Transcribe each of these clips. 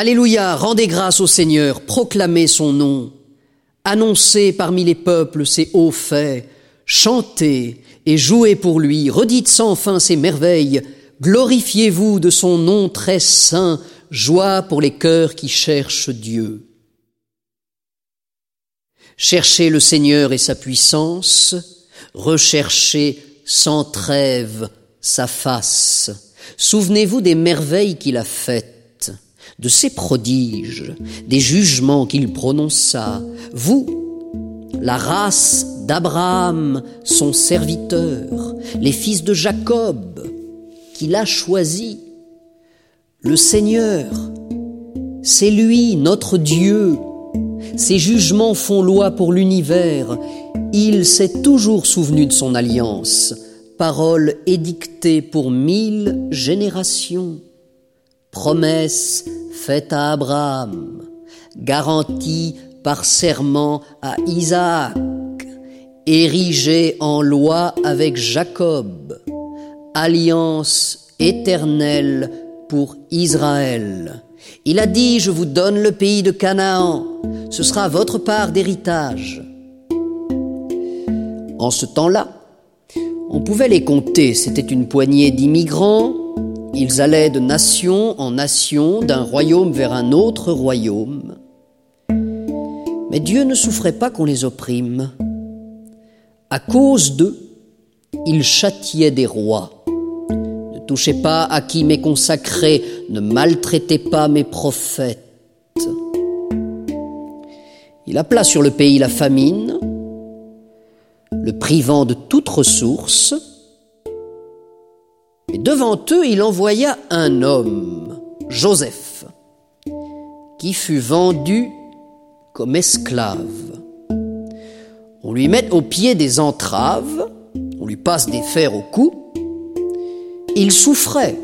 Alléluia, rendez grâce au Seigneur, proclamez son nom, annoncez parmi les peuples ses hauts faits, chantez et jouez pour lui, redites sans fin ses merveilles, glorifiez-vous de son nom très saint, joie pour les cœurs qui cherchent Dieu. Cherchez le Seigneur et sa puissance, recherchez sans trêve sa face. Souvenez-vous des merveilles qu'il a faites, de ses prodiges, des jugements qu'il prononça. Vous, la race d'Abraham, son serviteur, les fils de Jacob, qu'il a choisis. Le Seigneur, c'est lui, notre Dieu. Ses jugements font loi pour l'univers. Il s'est toujours souvenu de son alliance, parole édictée pour mille générations, promesse faite à Abraham, garantie par serment à Isaac, érigée en loi avec Jacob, alliance éternelle pour Israël. Il a dit, je vous donne le pays de Canaan, ce sera votre part d'héritage. En ce temps-là, on pouvait les compter, c'était une poignée d'immigrants, ils allaient de nation en nation, d'un royaume vers un autre royaume. Mais Dieu ne souffrait pas qu'on les opprime. À cause d'eux, il châtiait des rois. Ne touchez pas à qui m'est consacré, ne maltraitez pas mes prophètes. Il appela sur le pays la famine, le privant de toute ressource, et devant eux il envoya un homme, Joseph, qui fut vendu comme esclave. On lui met au pied des entraves, on lui passe des fers au cou, il souffrait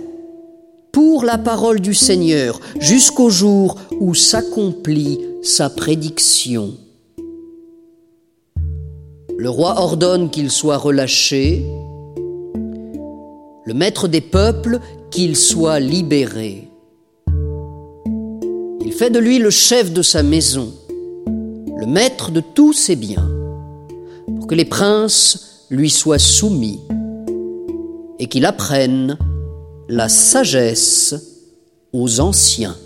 pour la parole du Seigneur jusqu'au jour où s'accomplit sa prédiction. Le roi ordonne qu'il soit relâché, le maître des peuples qu'il soit libéré. Il fait de lui le chef de sa maison, le maître de tous ses biens, pour que les princes lui soient soumis et qu'il apprenne la sagesse aux anciens.